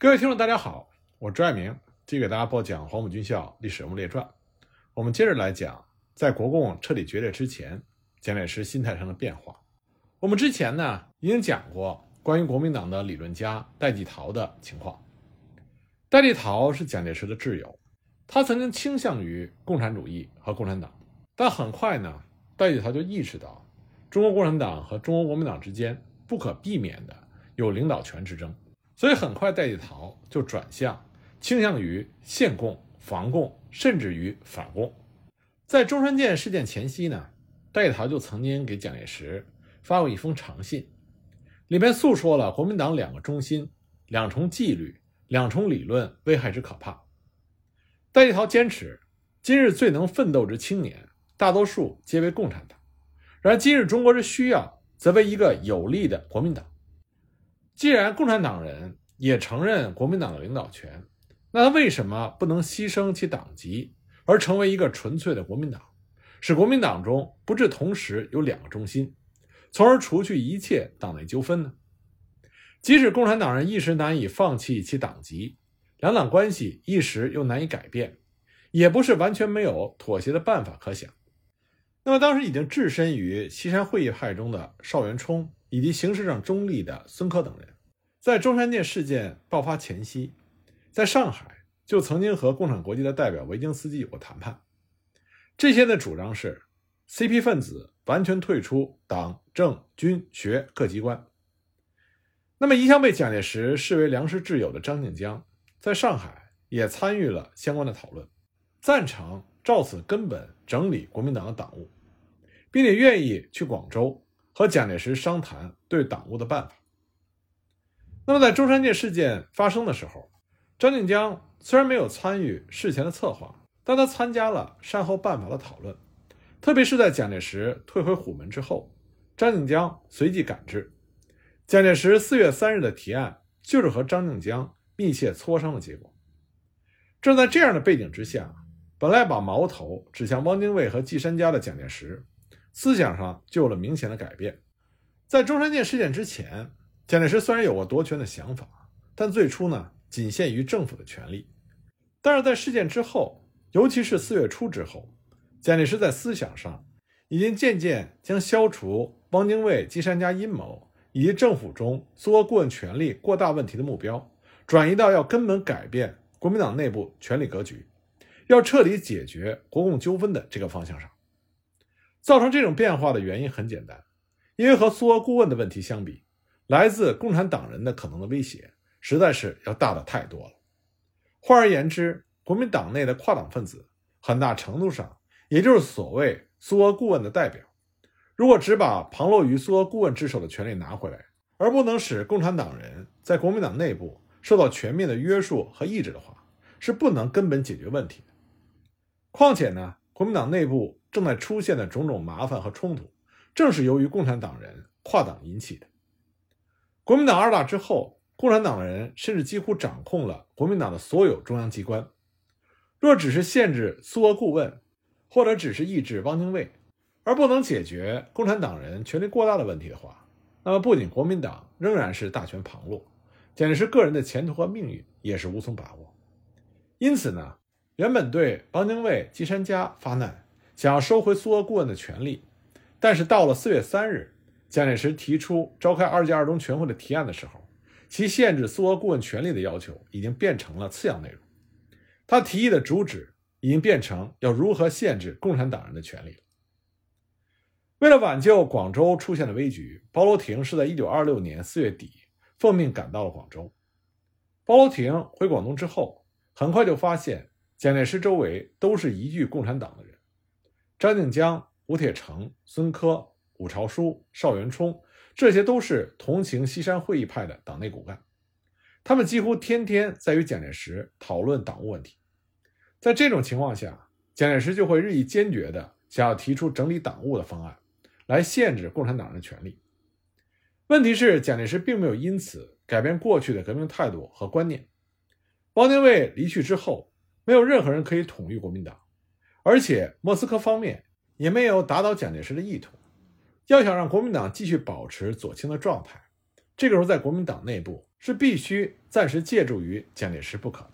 各位听众，大家好，我是朱爱明，继续给大家播讲《黄埔军校历史人物列传》。我们接着来讲，在国共彻底决裂之前，蒋介石心态上的变化。我们之前呢已经讲过关于国民党的理论家戴季陶的情况。戴季陶是蒋介石的挚友，他曾经倾向于共产主义和共产党，但很快呢，戴季陶就意识到，中国共产党和中国国民党之间不可避免的有领导权之争。所以很快，戴季陶就转向倾向于限共、防共，甚至于反共。在中山舰事件前夕呢，戴季陶就曾经给蒋介石发过一封长信，里面诉说了国民党两个中心、两重纪律、两重理论危害之可怕。戴季陶坚持，今日最能奋斗之青年，大多数皆为共产党；然而今日中国之需要，则为一个有力的国民党。既然共产党人也承认国民党的领导权，那他为什么不能牺牲其党籍，而成为一个纯粹的国民党，使国民党中不致同时有两个中心，从而除去一切党内纠纷呢？即使共产党人一时难以放弃其党籍，两党关系一时又难以改变，也不是完全没有妥协的办法可想。那么，当时已经置身于西山会议派中的邵元冲。以及形式上中立的孙科等人，在中山舰事件爆发前夕，在上海就曾经和共产国际的代表维京斯基有过谈判。这些的主张是，CP 分子完全退出党政军学各机关。那么，一向被蒋介石视为良师挚友的张静江，在上海也参与了相关的讨论，赞成照此根本整理国民党的党务，并且愿意去广州。和蒋介石商谈对党务的办法。那么，在中山舰事件发生的时候，张静江虽然没有参与事前的策划，但他参加了善后办法的讨论。特别是在蒋介石退回虎门之后，张静江随即赶至。蒋介石四月三日的提案，就是和张静江密切磋商的结果。正在这样的背景之下，本来把矛头指向汪精卫和季山家的蒋介石。思想上就有了明显的改变。在中山舰事件之前，蒋介石虽然有过夺权的想法，但最初呢仅限于政府的权力。但是在事件之后，尤其是四月初之后，蒋介石在思想上已经渐渐将消除汪精卫、金山家阴谋以及政府中苏俄顾问权力过大问题的目标，转移到要根本改变国民党内部权力格局，要彻底解决国共纠纷的这个方向上。造成这种变化的原因很简单，因为和苏俄顾问的问题相比，来自共产党人的可能的威胁实在是要大的太多了。换而言之，国民党内的跨党分子很大程度上也就是所谓苏俄顾问的代表。如果只把旁落于苏俄顾问之手的权利拿回来，而不能使共产党人在国民党内部受到全面的约束和抑制的话，是不能根本解决问题的。况且呢，国民党内部。正在出现的种种麻烦和冲突，正是由于共产党人跨党引起的。国民党二大之后，共产党人甚至几乎掌控了国民党的所有中央机关。若只是限制苏俄顾问，或者只是抑制汪精卫，而不能解决共产党人权力过大的问题的话，那么不仅国民党仍然是大权旁落，简直是个人的前途和命运也是无从把握。因此呢，原本对汪精卫、季山家发难。想要收回苏俄顾问的权利，但是到了四月三日，蒋介石提出召开二届二中全会的提案的时候，其限制苏俄顾问权利的要求已经变成了次要内容。他提议的主旨已经变成要如何限制共产党人的权利了。为了挽救广州出现的危局，包罗廷是在一九二六年四月底奉命赶到了广州。包罗廷回广东之后，很快就发现蒋介石周围都是一具共产党的人。张静江、吴铁城、孙科、伍朝枢、邵元冲，这些都是同情西山会议派的党内骨干，他们几乎天天在与蒋介石讨论党务问题。在这种情况下，蒋介石就会日益坚决地想要提出整理党务的方案，来限制共产党人的权利。问题是，蒋介石并没有因此改变过去的革命态度和观念。汪精卫离去之后，没有任何人可以统御国民党。而且莫斯科方面也没有打倒蒋介石的意图。要想让国民党继续保持左倾的状态，这个时候在国民党内部是必须暂时借助于蒋介石不可的。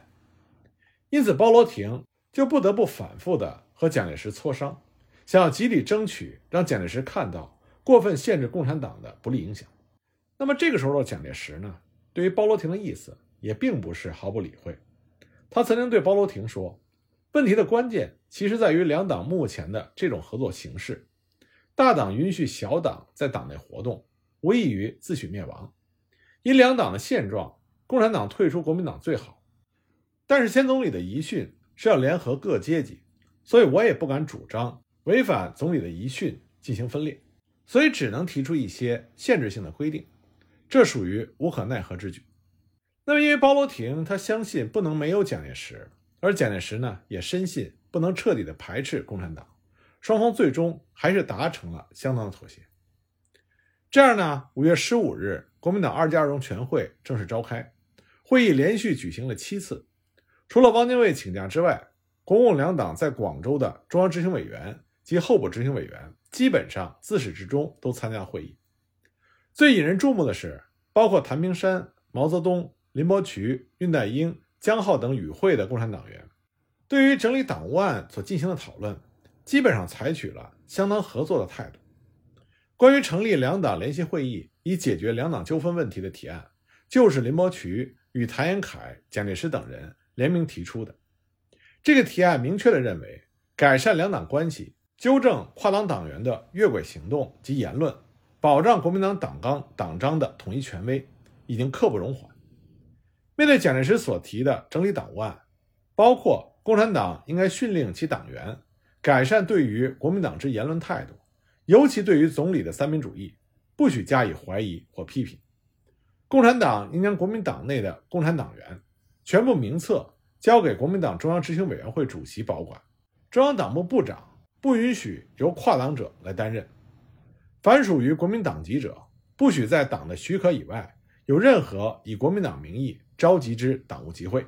因此，包罗廷就不得不反复的和蒋介石磋商，想要极力争取让蒋介石看到过分限制共产党的不利影响。那么这个时候的蒋介石呢，对于包罗廷的意思也并不是毫不理会。他曾经对包罗廷说：“问题的关键其实在于两党目前的这种合作形式。大党允许小党在党内活动，无异于自取灭亡。以两党的现状，共产党退出国民党最好。但是先总理的遗训是要联合各阶级，所以我也不敢主张违反总理的遗训进行分裂，所以只能提出一些限制性的规定。这属于无可奈何之举。”那么，因为包罗廷他相信不能没有蒋介石，而蒋介石呢也深信不能彻底的排斥共产党，双方最终还是达成了相当的妥协。这样呢，五月十五日，国民党二届二中全会正式召开，会议连续举行了七次，除了汪精卫请假之外，国共两党在广州的中央执行委员及候补执行委员基本上自始至终都参加会议。最引人注目的是，包括谭平山、毛泽东。林伯渠、恽代英、江浩等与会的共产党员，对于整理党务案所进行的讨论，基本上采取了相当合作的态度。关于成立两党联席会议以解决两党纠纷问题的提案，就是林伯渠与谭延闿、蒋介石等人联名提出的。这个提案明确地认为，改善两党关系、纠正跨党党员的越轨行动及言论、保障国民党党纲党章的统一权威，已经刻不容缓。面对蒋介石所提的整理党务案，包括共产党应该训令其党员改善对于国民党之言论态度，尤其对于总理的三民主义，不许加以怀疑或批评。共产党应将国民党内的共产党员全部名册交给国民党中央执行委员会主席保管，中央党部部长不允许由跨党者来担任。凡属于国民党籍者，不许在党的许可以外有任何以国民党名义。召集之党务集会，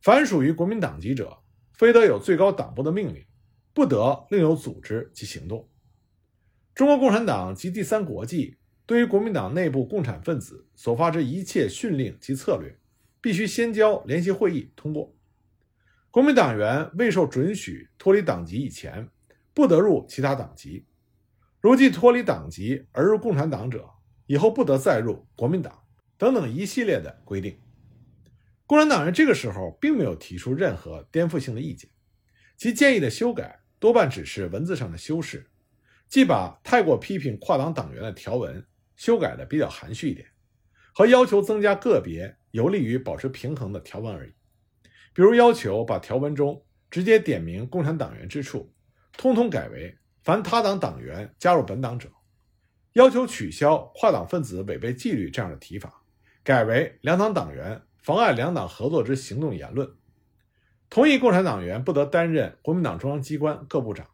凡属于国民党籍者，非得有最高党部的命令，不得另有组织及行动。中国共产党及第三国际对于国民党内部共产分子所发之一切训令及策略，必须先交联席会议通过。国民党员未受准许脱离党籍以前，不得入其他党籍；如既脱离党籍而入共产党者，以后不得再入国民党。等等一系列的规定，共产党员这个时候并没有提出任何颠覆性的意见，其建议的修改多半只是文字上的修饰，即把太过批评跨党党员的条文修改的比较含蓄一点，和要求增加个别有利于保持平衡的条文而已。比如要求把条文中直接点名共产党员之处，通通改为凡他党党员加入本党者，要求取消跨党分子违背纪律这样的提法。改为两党党员妨碍两党合作之行动言论，同意共产党员不得担任国民党中央机关各部长，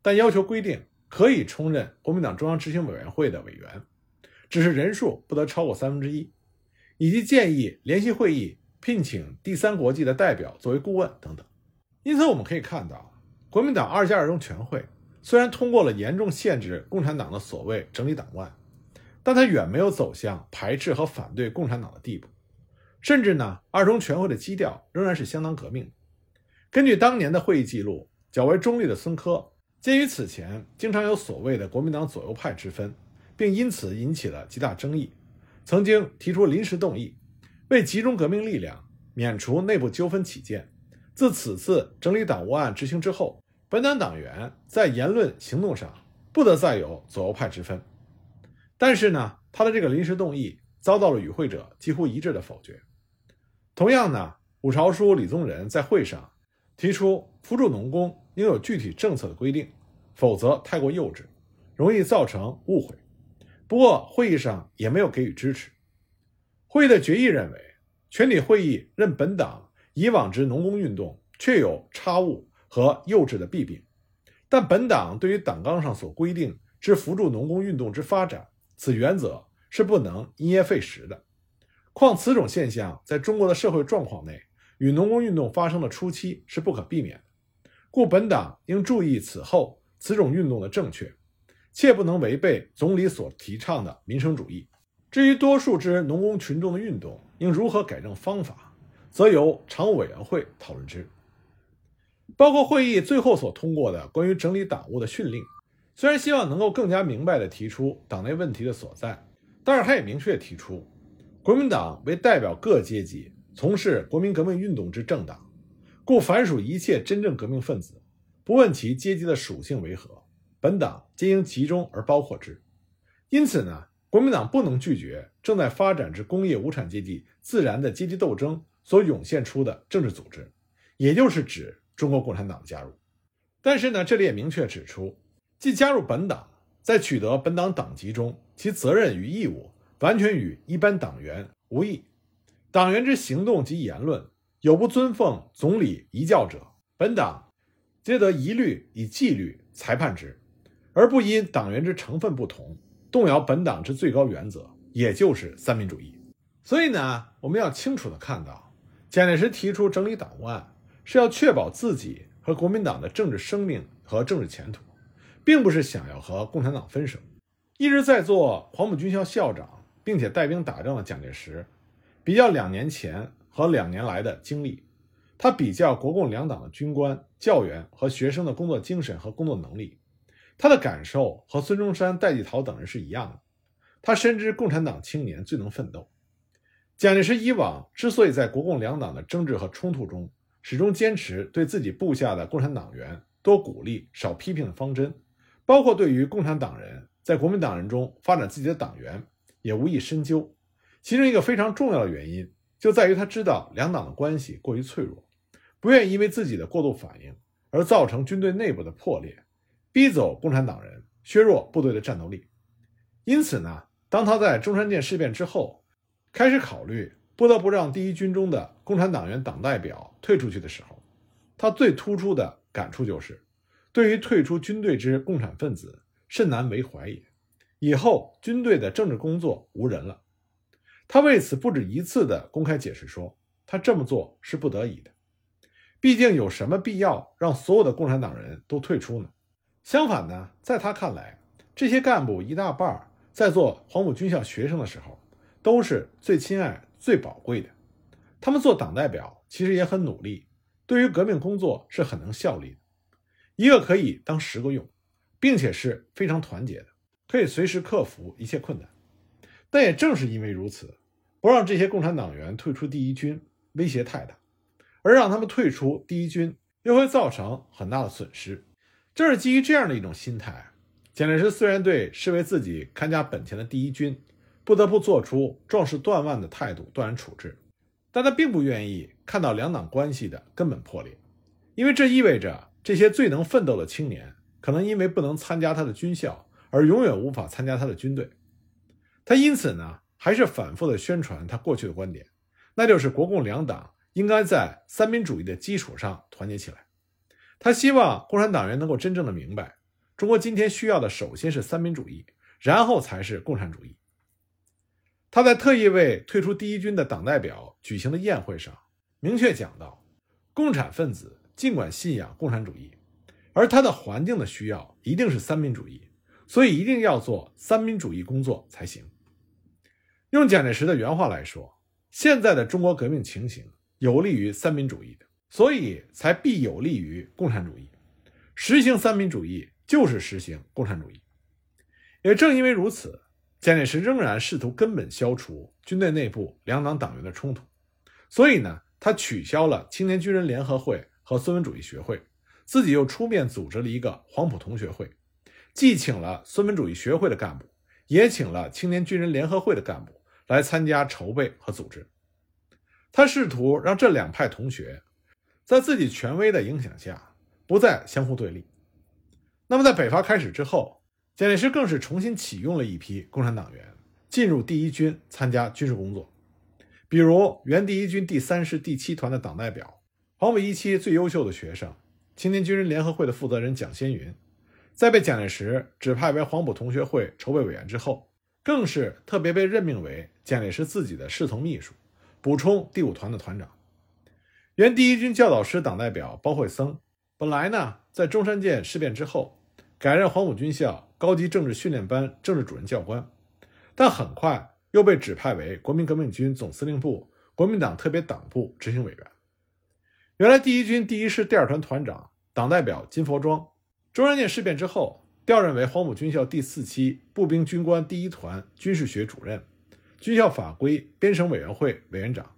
但要求规定可以充任国民党中央执行委员会的委员，只是人数不得超过三分之一，以及建议联席会议聘请第三国际的代表作为顾问等等。因此，我们可以看到，国民党二届二中全会虽然通过了严重限制共产党的所谓整理党外。但它远没有走向排斥和反对共产党的地步，甚至呢，二中全会的基调仍然是相当革命。根据当年的会议记录，较为中立的孙科，鉴于此前经常有所谓的国民党左右派之分，并因此引起了极大争议，曾经提出临时动议，为集中革命力量，免除内部纠纷起见，自此次整理党务案执行之后，本党党员在言论行动上不得再有左右派之分。但是呢，他的这个临时动议遭到了与会者几乎一致的否决。同样呢，五朝书李宗仁在会上提出扶助农工应有具体政策的规定，否则太过幼稚，容易造成误会。不过会议上也没有给予支持。会议的决议认为，全体会议认本党以往之农工运动确有差误和幼稚的弊病，但本党对于党纲上所规定之扶助农工运动之发展。此原则是不能因噎废食的。况此种现象在中国的社会状况内，与农工运动发生的初期是不可避免的，故本党应注意此后此种运动的正确，切不能违背总理所提倡的民生主义。至于多数之农工群众的运动应如何改正方法，则由常务委员会讨论之。包括会议最后所通过的关于整理党务的训令，虽然希望能够更加明白地提出党内问题的所在，但是他也明确提出，国民党为代表各阶级从事国民革命运动之政党，故凡属一切真正革命分子，不问其阶级的属性为何，本党皆应集中而包括之。因此呢，国民党不能拒绝正在发展之工业无产阶级自然的阶级斗争所涌现出的政治组织，也就是指。中国共产党的加入，但是呢，这里也明确指出，即加入本党，在取得本党党籍中，其责任与义务完全与一般党员无异。党员之行动及言论有不遵奉总理遗教者，本党皆得一律以纪律裁判之，而不因党员之成分不同，动摇本党之最高原则，也就是三民主义。所以呢，我们要清楚的看到，蒋介石提出整理党务案。是要确保自己和国民党的政治生命和政治前途，并不是想要和共产党分手。一直在做黄埔军校校长，并且带兵打仗的蒋介石，比较两年前和两年来的经历，他比较国共两党的军官、教员和学生的工作精神和工作能力，他的感受和孙中山、戴季陶等人是一样的。他深知共产党青年最能奋斗。蒋介石以往之所以在国共两党的争执和冲突中，始终坚持对自己部下的共产党员多鼓励少批评的方针，包括对于共产党人在国民党人中发展自己的党员，也无意深究。其中一个非常重要的原因，就在于他知道两党的关系过于脆弱，不愿意因为自己的过度反应而造成军队内部的破裂，逼走共产党人，削弱部队的战斗力。因此呢，当他在中山舰事变之后，开始考虑。不得不让第一军中的共产党员党代表退出去的时候，他最突出的感触就是，对于退出军队之共产分子甚难为怀也。以后军队的政治工作无人了。他为此不止一次的公开解释说，他这么做是不得已的。毕竟有什么必要让所有的共产党人都退出呢？相反呢，在他看来，这些干部一大半在做黄埔军校学生的时候，都是最亲爱。最宝贵的，他们做党代表其实也很努力，对于革命工作是很能效力的，一个可以当十个用，并且是非常团结的，可以随时克服一切困难。但也正是因为如此，不让这些共产党员退出第一军威胁太大，而让他们退出第一军又会造成很大的损失。正是基于这样的一种心态，蒋介石虽然对视为自己看家本钱的第一军。不得不做出壮士断腕的态度断然处置，但他并不愿意看到两党关系的根本破裂，因为这意味着这些最能奋斗的青年可能因为不能参加他的军校而永远无法参加他的军队。他因此呢，还是反复的宣传他过去的观点，那就是国共两党应该在三民主义的基础上团结起来。他希望共产党员能够真正的明白，中国今天需要的首先是三民主义，然后才是共产主义。他在特意为退出第一军的党代表举行的宴会上，明确讲到，共产分子尽管信仰共产主义，而他的环境的需要一定是三民主义，所以一定要做三民主义工作才行。用蒋介石的原话来说，现在的中国革命情形有利于三民主义的，所以才必有利于共产主义。实行三民主义就是实行共产主义。也正因为如此。蒋介石仍然试图根本消除军队内部两党党员的冲突，所以呢，他取消了青年军人联合会和孙文主义学会，自己又出面组织了一个黄埔同学会，既请了孙文主义学会的干部，也请了青年军人联合会的干部来参加筹备和组织。他试图让这两派同学在自己权威的影响下不再相互对立。那么，在北伐开始之后。蒋介石更是重新启用了一批共产党员进入第一军参加军事工作，比如原第一军第三师第七团的党代表，黄埔一期最优秀的学生，青年军人联合会的负责人蒋先云，在被蒋介石指派为黄埔同学会筹备委员之后，更是特别被任命为蒋介石自己的侍从秘书，补充第五团的团长。原第一军教导师党代表包惠僧，本来呢在中山舰事变之后，改任黄埔军校。高级政治训练班政治主任教官，但很快又被指派为国民革命军总司令部国民党特别党部执行委员。原来第一军第一师第二团团长、党代表金佛庄，中山舰事变之后调任为黄埔军校第四期步兵军官第一团军事学主任、军校法规编审委员会委员长。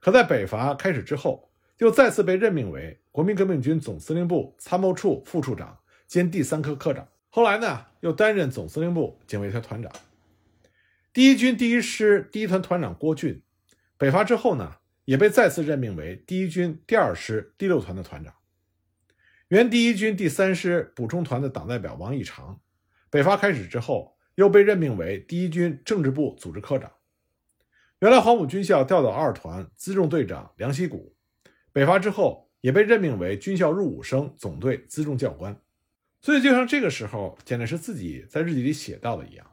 可在北伐开始之后，又再次被任命为国民革命军总司令部参谋处副处长兼第三科科长。后来呢，又担任总司令部警卫团团长。第一军第一师第一团团长郭俊，北伐之后呢，也被再次任命为第一军第二师第六团的团长。原第一军第三师补充团的党代表王义长，北伐开始之后，又被任命为第一军政治部组织科长。原来黄埔军校调到二团辎重队长梁希谷，北伐之后也被任命为军校入伍生总队辎重教官。所以，就像这个时候简直是自己在日记里写到的一样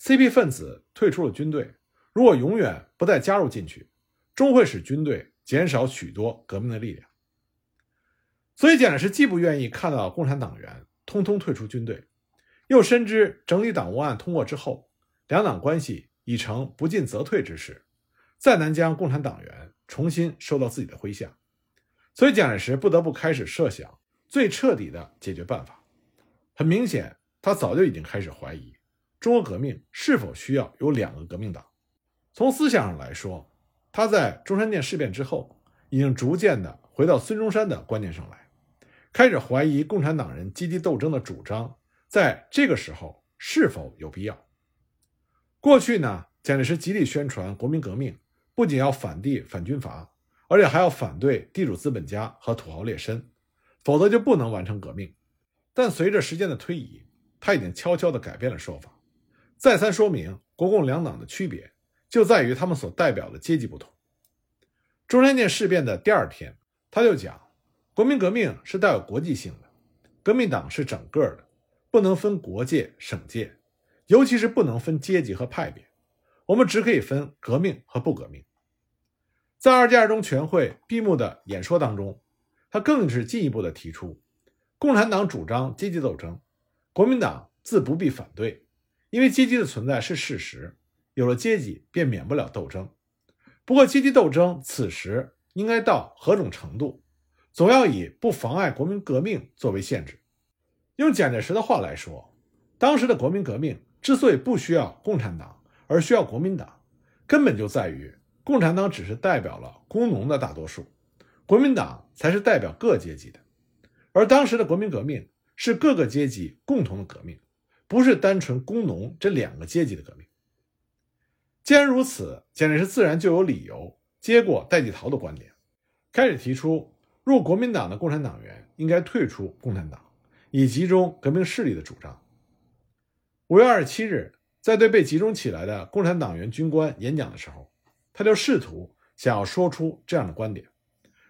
，CP 分子退出了军队，如果永远不再加入进去，终会使军队减少许多革命的力量。所以，蒋介石既不愿意看到共产党员通通退出军队，又深知整理党务案通过之后，两党关系已成不进则退之势，再难将共产党员重新收到自己的麾下，所以蒋介石不得不开始设想最彻底的解决办法。很明显，他早就已经开始怀疑中国革命是否需要有两个革命党。从思想上来说，他在中山舰事变之后，已经逐渐的回到孙中山的观念上来，开始怀疑共产党人阶级斗争的主张在这个时候是否有必要。过去呢，蒋介石极力宣传国民革命，不仅要反帝反军阀，而且还要反对地主资本家和土豪劣绅，否则就不能完成革命。但随着时间的推移，他已经悄悄地改变了说法，再三说明国共两党的区别就在于他们所代表的阶级不同。中山舰事变的第二天，他就讲，国民革命是带有国际性的，革命党是整个的，不能分国界、省界，尤其是不能分阶级和派别，我们只可以分革命和不革命。在二届二中全会闭幕的演说当中，他更是进一步的提出。共产党主张阶级斗争，国民党自不必反对，因为阶级的存在是事实，有了阶级便免不了斗争。不过，阶级斗争此时应该到何种程度，总要以不妨碍国民革命作为限制。用蒋介石的话来说，当时的国民革命之所以不需要共产党，而需要国民党，根本就在于共产党只是代表了工农的大多数，国民党才是代表各阶级的。而当时的国民革命是各个阶级共同的革命，不是单纯工农这两个阶级的革命。既然如此，蒋介石自然就有理由接过戴季陶的观点，开始提出入国民党的共产党员应该退出共产党，以集中革命势力的主张。五月二十七日，在对被集中起来的共产党员军官演讲的时候，他就试图想要说出这样的观点，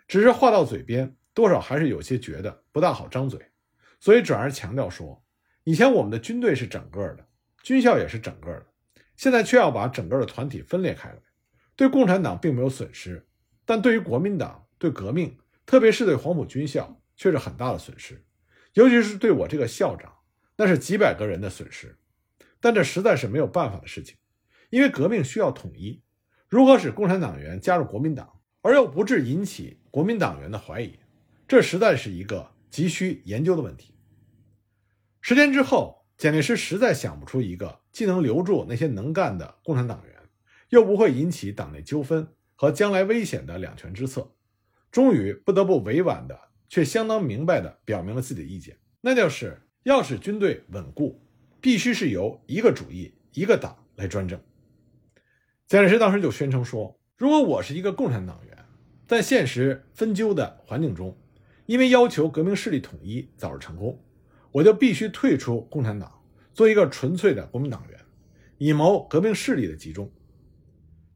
只是话到嘴边。多少还是有些觉得不大好张嘴，所以转而强调说：以前我们的军队是整个的，军校也是整个的，现在却要把整个的团体分裂开来，对共产党并没有损失，但对于国民党、对革命，特别是对黄埔军校，却是很大的损失，尤其是对我这个校长，那是几百个人的损失。但这实在是没有办法的事情，因为革命需要统一，如何使共产党员加入国民党，而又不致引起国民党员的怀疑？这实在是一个急需研究的问题。十天之后，蒋介石实在想不出一个既能留住那些能干的共产党员，又不会引起党内纠纷和将来危险的两全之策，终于不得不委婉的却相当明白的表明了自己的意见，那就是要使军队稳固，必须是由一个主义、一个党来专政。蒋介石当时就宣称说：“如果我是一个共产党员，在现实分纠的环境中。”因为要求革命势力统一早日成功，我就必须退出共产党，做一个纯粹的国民党员，以谋革命势力的集中。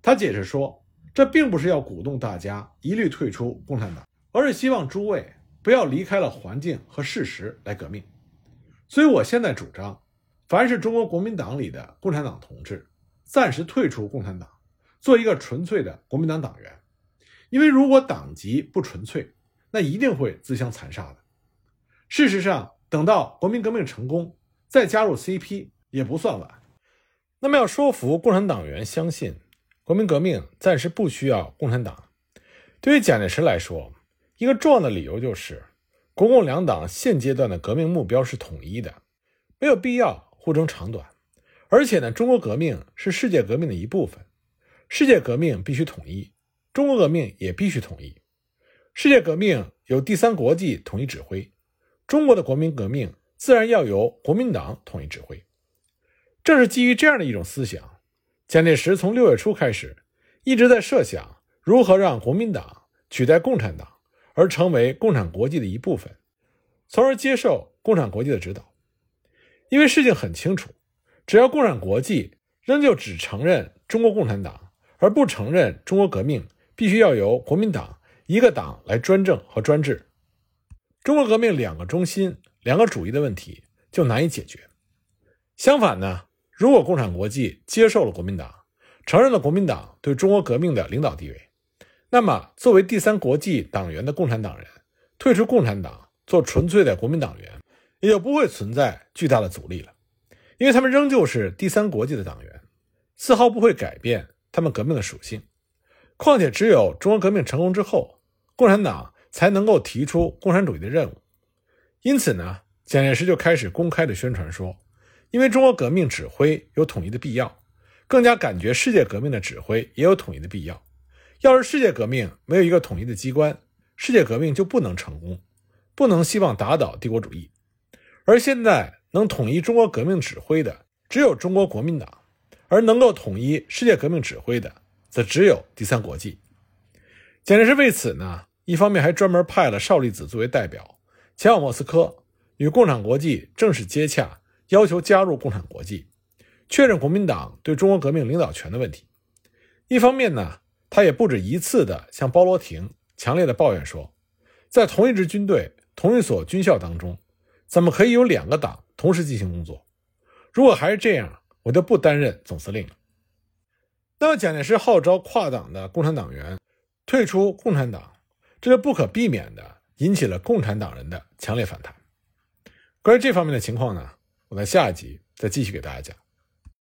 他解释说，这并不是要鼓动大家一律退出共产党，而是希望诸位不要离开了环境和事实来革命。所以，我现在主张，凡是中国国民党里的共产党同志，暂时退出共产党，做一个纯粹的国民党党员。因为如果党籍不纯粹，那一定会自相残杀的。事实上，等到国民革命成功，再加入 CP 也不算晚。那么要说服共产党员相信国民革命暂时不需要共产党，对于蒋介石来说，一个重要的理由就是国共两党现阶段的革命目标是统一的，没有必要互争长短。而且呢，中国革命是世界革命的一部分，世界革命必须统一，中国革命也必须统一。世界革命由第三国际统一指挥，中国的国民革命自然要由国民党统一指挥。正是基于这样的一种思想，蒋介石从六月初开始，一直在设想如何让国民党取代共产党，而成为共产国际的一部分，从而接受共产国际的指导。因为事情很清楚。只要共产国际仍旧只承认中国共产党，而不承认中国革命，必须要由国民党一个党来专政和专制，中国革命两个中心、两个主义的问题就难以解决。相反呢，如果共产国际接受了国民党，承认了国民党对中国革命的领导地位，那么作为第三国际党员的共产党人退出共产党，做纯粹的国民党员，也就不会存在巨大的阻力了。因为他们仍旧是第三国际的党员，丝毫不会改变他们革命的属性。况且，只有中国革命成功之后，共产党才能够提出共产主义的任务。因此呢，蒋介石就开始公开的宣传说，因为中国革命指挥有统一的必要，更加感觉世界革命的指挥也有统一的必要。要是世界革命没有一个统一的机关，世界革命就不能成功，不能希望打倒帝国主义。而现在。能统一中国革命指挥的只有中国国民党，而能够统一世界革命指挥的，则只有第三国际。蒋介石为此呢，一方面还专门派了邵力子作为代表，前往莫斯科与共产国际正式接洽，要求加入共产国际，确认国民党对中国革命领导权的问题。一方面呢，他也不止一次的向包罗廷强烈的抱怨说，在同一支军队、同一所军校当中，怎么可以有两个党？同时进行工作，如果还是这样，我就不担任总司令了。那么，蒋介石号召跨党的共产党员退出共产党，这就不可避免的引起了共产党人的强烈反弹。关于这方面的情况呢，我在下一集再继续给大家讲。